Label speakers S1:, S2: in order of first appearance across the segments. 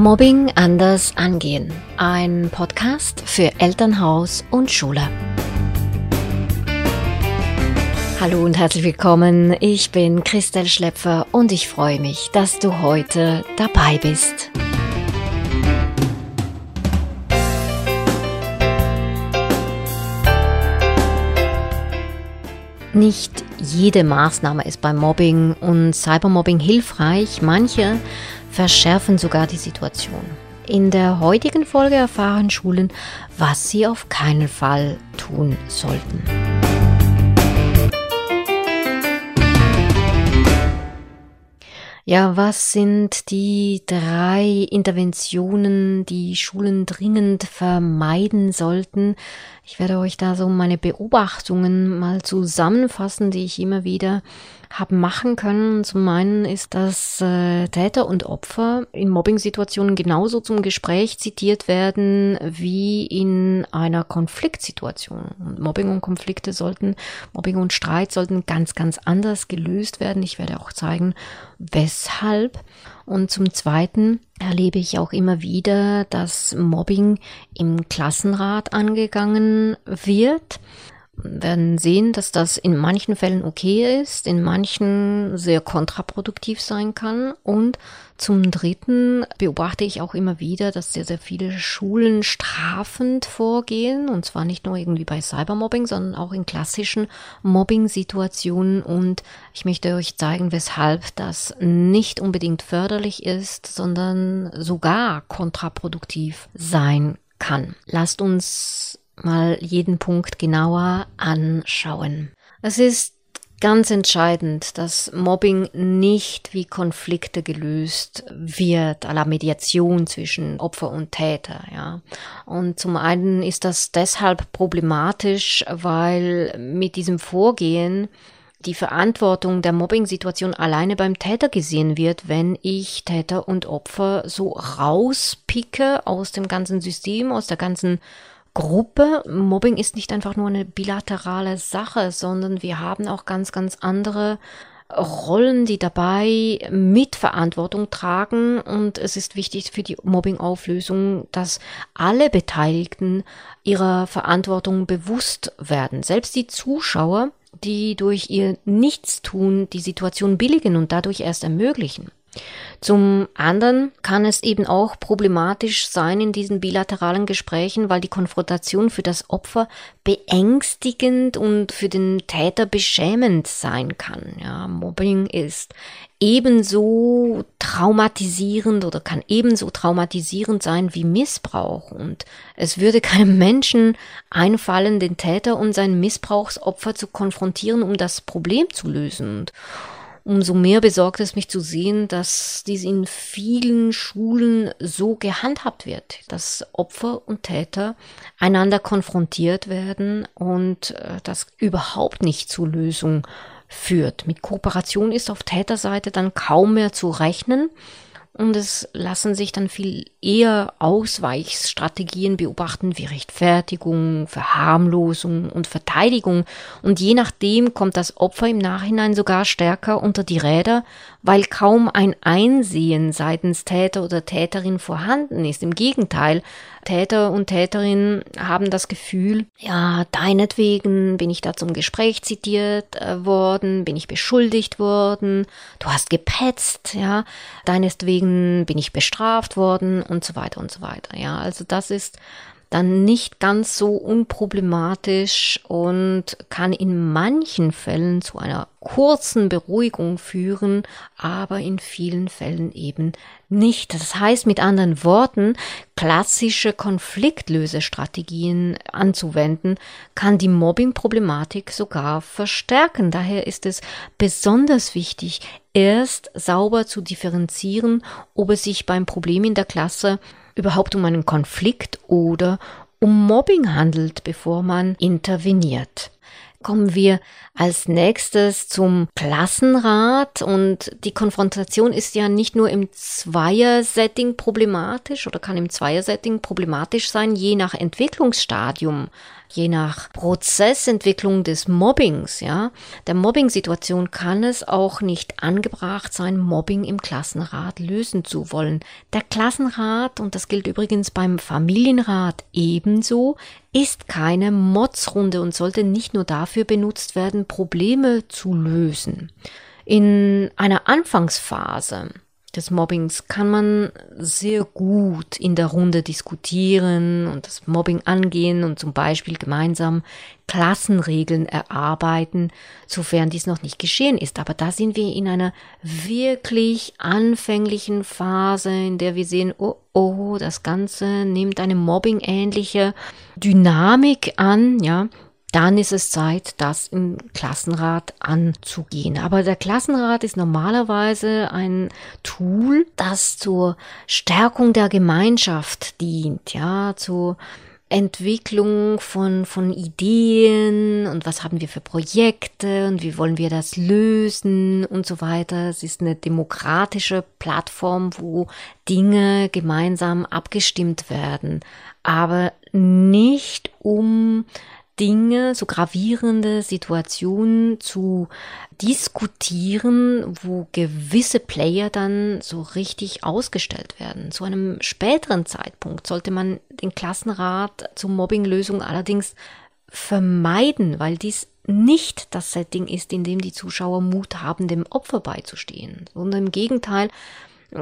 S1: Mobbing anders angehen. Ein Podcast für Elternhaus und Schule. Hallo und herzlich willkommen. Ich bin Christel Schlepfer und ich freue mich, dass du heute dabei bist. Nicht jede Maßnahme ist beim Mobbing und Cybermobbing hilfreich. Manche verschärfen sogar die Situation. In der heutigen Folge erfahren Schulen, was sie auf keinen Fall tun sollten. Ja, was sind die drei Interventionen, die Schulen dringend vermeiden sollten? Ich werde euch da so meine Beobachtungen mal zusammenfassen, die ich immer wieder habe machen können. Zum einen ist, dass äh, Täter und Opfer in Mobbing-Situationen genauso zum Gespräch zitiert werden wie in einer Konfliktsituation. Und Mobbing und Konflikte sollten, Mobbing und Streit sollten ganz, ganz anders gelöst werden. Ich werde auch zeigen, weshalb. Und zum Zweiten erlebe ich auch immer wieder, dass Mobbing im Klassenrat angegangen wird werden sehen, dass das in manchen Fällen okay ist, in manchen sehr kontraproduktiv sein kann. Und zum Dritten beobachte ich auch immer wieder, dass sehr, sehr viele Schulen strafend vorgehen. Und zwar nicht nur irgendwie bei Cybermobbing, sondern auch in klassischen Mobbing-Situationen. Und ich möchte euch zeigen, weshalb das nicht unbedingt förderlich ist, sondern sogar kontraproduktiv sein kann. Lasst uns mal jeden Punkt genauer anschauen. Es ist ganz entscheidend, dass Mobbing nicht wie Konflikte gelöst wird, aller Mediation zwischen Opfer und Täter, ja. Und zum einen ist das deshalb problematisch, weil mit diesem Vorgehen die Verantwortung der Mobbing-Situation alleine beim Täter gesehen wird, wenn ich Täter und Opfer so rauspicke aus dem ganzen System, aus der ganzen Gruppe. Mobbing ist nicht einfach nur eine bilaterale Sache, sondern wir haben auch ganz, ganz andere Rollen, die dabei Mitverantwortung tragen. Und es ist wichtig für die Mobbing-Auflösung, dass alle Beteiligten ihrer Verantwortung bewusst werden. Selbst die Zuschauer, die durch ihr Nichtstun die Situation billigen und dadurch erst ermöglichen. Zum anderen kann es eben auch problematisch sein in diesen bilateralen Gesprächen, weil die Konfrontation für das Opfer beängstigend und für den Täter beschämend sein kann. Ja, Mobbing ist ebenso traumatisierend oder kann ebenso traumatisierend sein wie Missbrauch. Und es würde keinem Menschen einfallen, den Täter und sein Missbrauchsopfer zu konfrontieren, um das Problem zu lösen. Und Umso mehr besorgt es mich zu sehen, dass dies in vielen Schulen so gehandhabt wird, dass Opfer und Täter einander konfrontiert werden und äh, das überhaupt nicht zur Lösung führt. Mit Kooperation ist auf Täterseite dann kaum mehr zu rechnen und es lassen sich dann viel eher Ausweichstrategien beobachten wie Rechtfertigung, Verharmlosung und Verteidigung. Und je nachdem kommt das Opfer im Nachhinein sogar stärker unter die Räder, weil kaum ein Einsehen seitens Täter oder Täterin vorhanden ist. Im Gegenteil, Täter und Täterinnen haben das Gefühl, ja, deinetwegen bin ich da zum Gespräch zitiert äh, worden, bin ich beschuldigt worden, du hast gepetzt, ja, deinetwegen bin ich bestraft worden und so weiter und so weiter. Ja, also das ist dann nicht ganz so unproblematisch und kann in manchen Fällen zu einer kurzen Beruhigung führen, aber in vielen Fällen eben nicht. Das heißt mit anderen Worten, klassische Konfliktlösestrategien anzuwenden, kann die Mobbing-Problematik sogar verstärken. Daher ist es besonders wichtig, erst sauber zu differenzieren, ob es sich beim Problem in der Klasse überhaupt um einen Konflikt oder um Mobbing handelt, bevor man interveniert. Kommen wir als nächstes zum Klassenrat und die Konfrontation ist ja nicht nur im Zweier-Setting problematisch oder kann im Zweier-Setting problematisch sein, je nach Entwicklungsstadium je nach Prozessentwicklung des Mobbings, ja, der Mobbing-Situation kann es auch nicht angebracht sein, Mobbing im Klassenrat lösen zu wollen. Der Klassenrat, und das gilt übrigens beim Familienrat ebenso, ist keine Motzrunde und sollte nicht nur dafür benutzt werden, Probleme zu lösen. In einer Anfangsphase des Mobbings kann man sehr gut in der Runde diskutieren und das Mobbing angehen und zum Beispiel gemeinsam Klassenregeln erarbeiten, sofern dies noch nicht geschehen ist. Aber da sind wir in einer wirklich anfänglichen Phase, in der wir sehen, oh, oh, das Ganze nimmt eine mobbingähnliche Dynamik an, ja dann ist es Zeit, das im Klassenrat anzugehen. Aber der Klassenrat ist normalerweise ein Tool, das zur Stärkung der Gemeinschaft dient, ja, zur Entwicklung von, von Ideen und was haben wir für Projekte und wie wollen wir das lösen und so weiter. Es ist eine demokratische Plattform, wo Dinge gemeinsam abgestimmt werden, aber nicht um Dinge, so gravierende Situationen zu diskutieren, wo gewisse Player dann so richtig ausgestellt werden. Zu einem späteren Zeitpunkt sollte man den Klassenrat zur Mobbinglösung allerdings vermeiden, weil dies nicht das Setting ist, in dem die Zuschauer Mut haben, dem Opfer beizustehen, sondern im Gegenteil,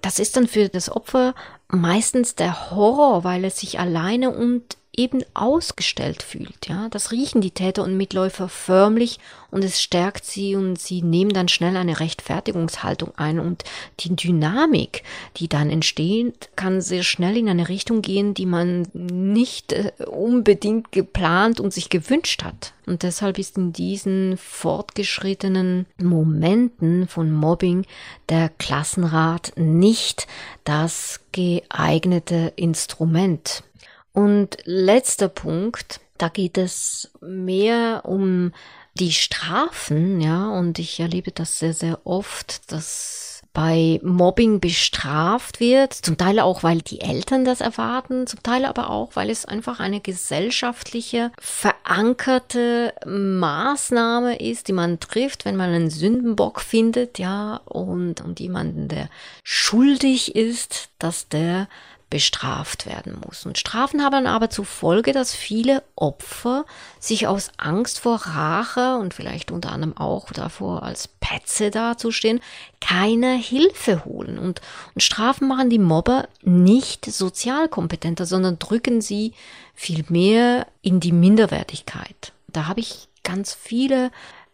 S1: das ist dann für das Opfer meistens der Horror, weil es sich alleine und eben ausgestellt fühlt. Ja, das riechen die Täter und Mitläufer förmlich und es stärkt sie und sie nehmen dann schnell eine Rechtfertigungshaltung ein und die Dynamik, die dann entsteht, kann sehr schnell in eine Richtung gehen, die man nicht äh, unbedingt geplant und sich gewünscht hat. Und deshalb ist in diesen fortgeschrittenen Momenten von Mobbing der Klassenrat nicht das geeignete Instrument. Und letzter Punkt, da geht es mehr um die Strafen, ja, und ich erlebe das sehr, sehr oft, dass bei Mobbing bestraft wird, zum Teil auch, weil die Eltern das erwarten, zum Teil aber auch, weil es einfach eine gesellschaftliche, verankerte Maßnahme ist, die man trifft, wenn man einen Sündenbock findet, ja, und, und jemanden, der schuldig ist, dass der bestraft werden muss. Und Strafen haben aber zur Folge, dass viele Opfer sich aus Angst vor Rache und vielleicht unter anderem auch davor, als Petze dazustehen, keine Hilfe holen. Und, und Strafen machen die Mobber nicht sozial kompetenter, sondern drücken sie vielmehr in die Minderwertigkeit. Da habe ich ganz viele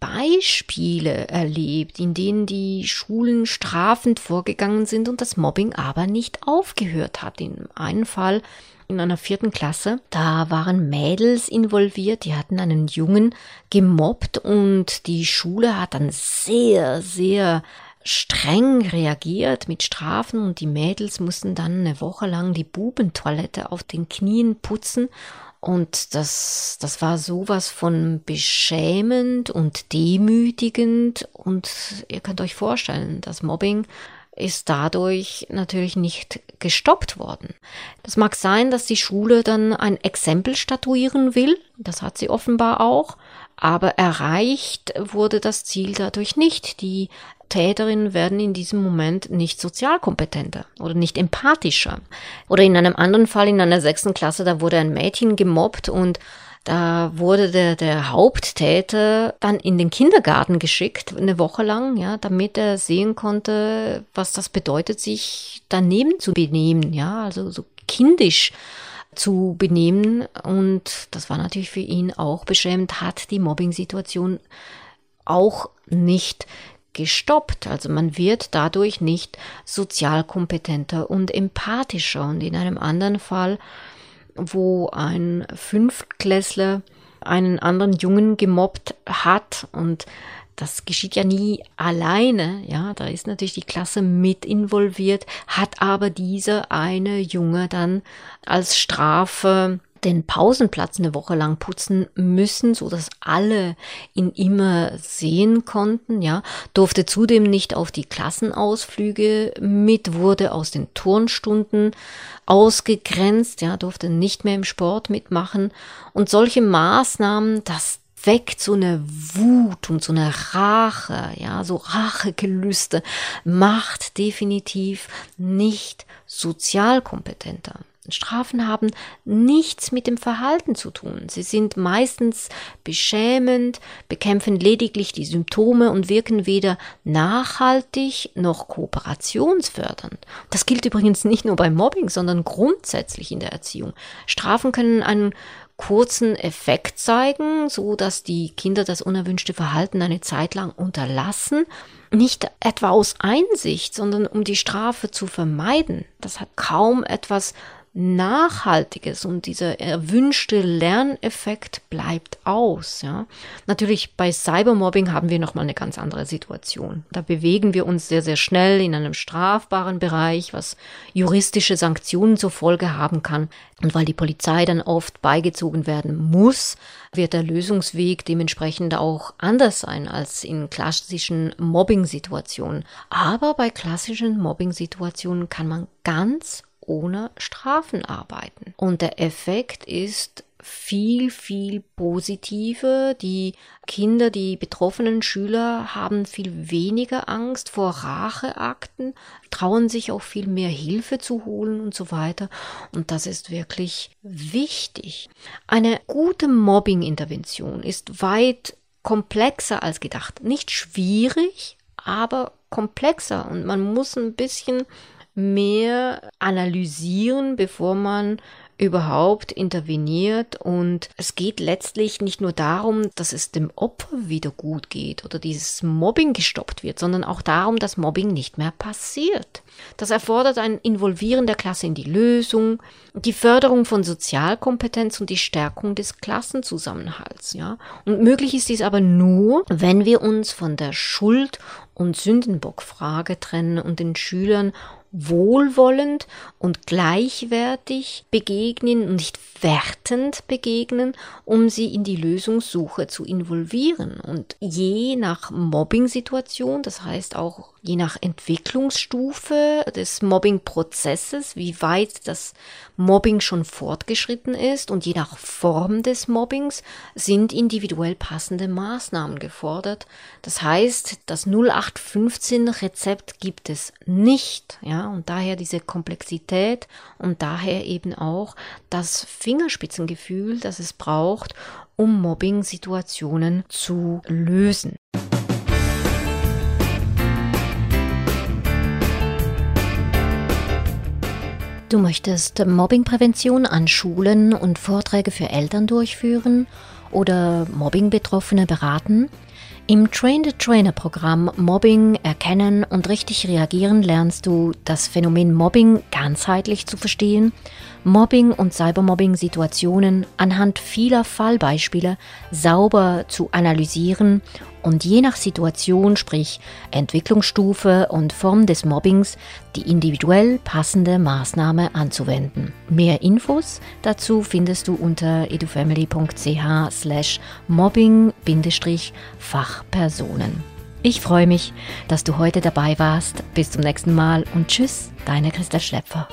S1: Beispiele erlebt, in denen die Schulen strafend vorgegangen sind und das Mobbing aber nicht aufgehört hat. In einem Fall in einer vierten Klasse, da waren Mädels involviert, die hatten einen Jungen gemobbt und die Schule hat dann sehr, sehr streng reagiert mit Strafen und die Mädels mussten dann eine Woche lang die Bubentoilette auf den Knien putzen und das, das war sowas von beschämend und demütigend. Und ihr könnt euch vorstellen, das Mobbing ist dadurch natürlich nicht gestoppt worden. Das mag sein, dass die Schule dann ein Exempel statuieren will. Das hat sie offenbar auch. Aber erreicht wurde das Ziel dadurch nicht. Die Täterinnen werden in diesem Moment nicht sozialkompetenter oder nicht empathischer. Oder in einem anderen Fall in einer sechsten Klasse, da wurde ein Mädchen gemobbt und da wurde der, der Haupttäter dann in den Kindergarten geschickt, eine Woche lang, ja, damit er sehen konnte, was das bedeutet, sich daneben zu benehmen, ja, also so kindisch zu benehmen. Und das war natürlich für ihn auch beschämend, hat die Mobbing-Situation auch nicht gestoppt. Also man wird dadurch nicht sozial kompetenter und empathischer. Und in einem anderen Fall, wo ein Fünftklässler einen anderen Jungen gemobbt hat und das geschieht ja nie alleine, ja, da ist natürlich die Klasse mit involviert, hat aber dieser eine Junge dann als Strafe den Pausenplatz eine Woche lang putzen müssen, so dass alle ihn immer sehen konnten, ja, durfte zudem nicht auf die Klassenausflüge mit, wurde aus den Turnstunden ausgegrenzt, ja, durfte nicht mehr im Sport mitmachen und solche Maßnahmen, das weckt so eine Wut und so eine Rache, ja, so Rachegelüste, macht definitiv nicht sozialkompetenter. Strafen haben nichts mit dem Verhalten zu tun. Sie sind meistens beschämend, bekämpfen lediglich die Symptome und wirken weder nachhaltig noch kooperationsfördernd. Das gilt übrigens nicht nur beim Mobbing, sondern grundsätzlich in der Erziehung. Strafen können einen kurzen Effekt zeigen, so dass die Kinder das unerwünschte Verhalten eine Zeit lang unterlassen, nicht etwa aus Einsicht, sondern um die Strafe zu vermeiden. Das hat kaum etwas Nachhaltiges und dieser erwünschte Lerneffekt bleibt aus. Ja. Natürlich bei Cybermobbing haben wir nochmal eine ganz andere Situation. Da bewegen wir uns sehr, sehr schnell in einem strafbaren Bereich, was juristische Sanktionen zur Folge haben kann. Und weil die Polizei dann oft beigezogen werden muss, wird der Lösungsweg dementsprechend auch anders sein als in klassischen Mobbing-Situationen. Aber bei klassischen Mobbing-Situationen kann man ganz ohne Strafen arbeiten. Und der Effekt ist viel, viel positiver. Die Kinder, die betroffenen Schüler haben viel weniger Angst vor Racheakten, trauen sich auch viel mehr Hilfe zu holen und so weiter. Und das ist wirklich wichtig. Eine gute Mobbing-Intervention ist weit komplexer als gedacht. Nicht schwierig, aber komplexer. Und man muss ein bisschen mehr analysieren, bevor man überhaupt interveniert. Und es geht letztlich nicht nur darum, dass es dem Opfer wieder gut geht oder dieses Mobbing gestoppt wird, sondern auch darum, dass Mobbing nicht mehr passiert. Das erfordert ein Involvieren der Klasse in die Lösung, die Förderung von Sozialkompetenz und die Stärkung des Klassenzusammenhalts, ja. Und möglich ist dies aber nur, wenn wir uns von der Schuld- und Sündenbockfrage trennen und den Schülern wohlwollend und gleichwertig begegnen und nicht wertend begegnen, um sie in die Lösungssuche zu involvieren. Und je nach Mobbing-Situation, das heißt auch je nach Entwicklungsstufe des Mobbing-Prozesses, wie weit das Mobbing schon fortgeschritten ist und je nach Form des Mobbings sind individuell passende Maßnahmen gefordert. Das heißt, das 0815 Rezept gibt es nicht, ja, und daher diese Komplexität und daher eben auch das Fingerspitzengefühl, das es braucht, um Mobbing-Situationen zu lösen. Du möchtest Mobbingprävention an Schulen und Vorträge für Eltern durchführen oder Mobbing-Betroffene beraten? Im Train-the-Trainer-Programm Mobbing erkennen und richtig reagieren lernst du das Phänomen Mobbing ganzheitlich zu verstehen, Mobbing und Cybermobbing-Situationen anhand vieler Fallbeispiele sauber zu analysieren und je nach Situation, sprich Entwicklungsstufe und Form des Mobbings, die individuell passende Maßnahme anzuwenden. Mehr Infos dazu findest du unter edufamily.ch slash mobbing-fachpersonen. Ich freue mich, dass du heute dabei warst. Bis zum nächsten Mal und tschüss, deine Christa Schlepfer.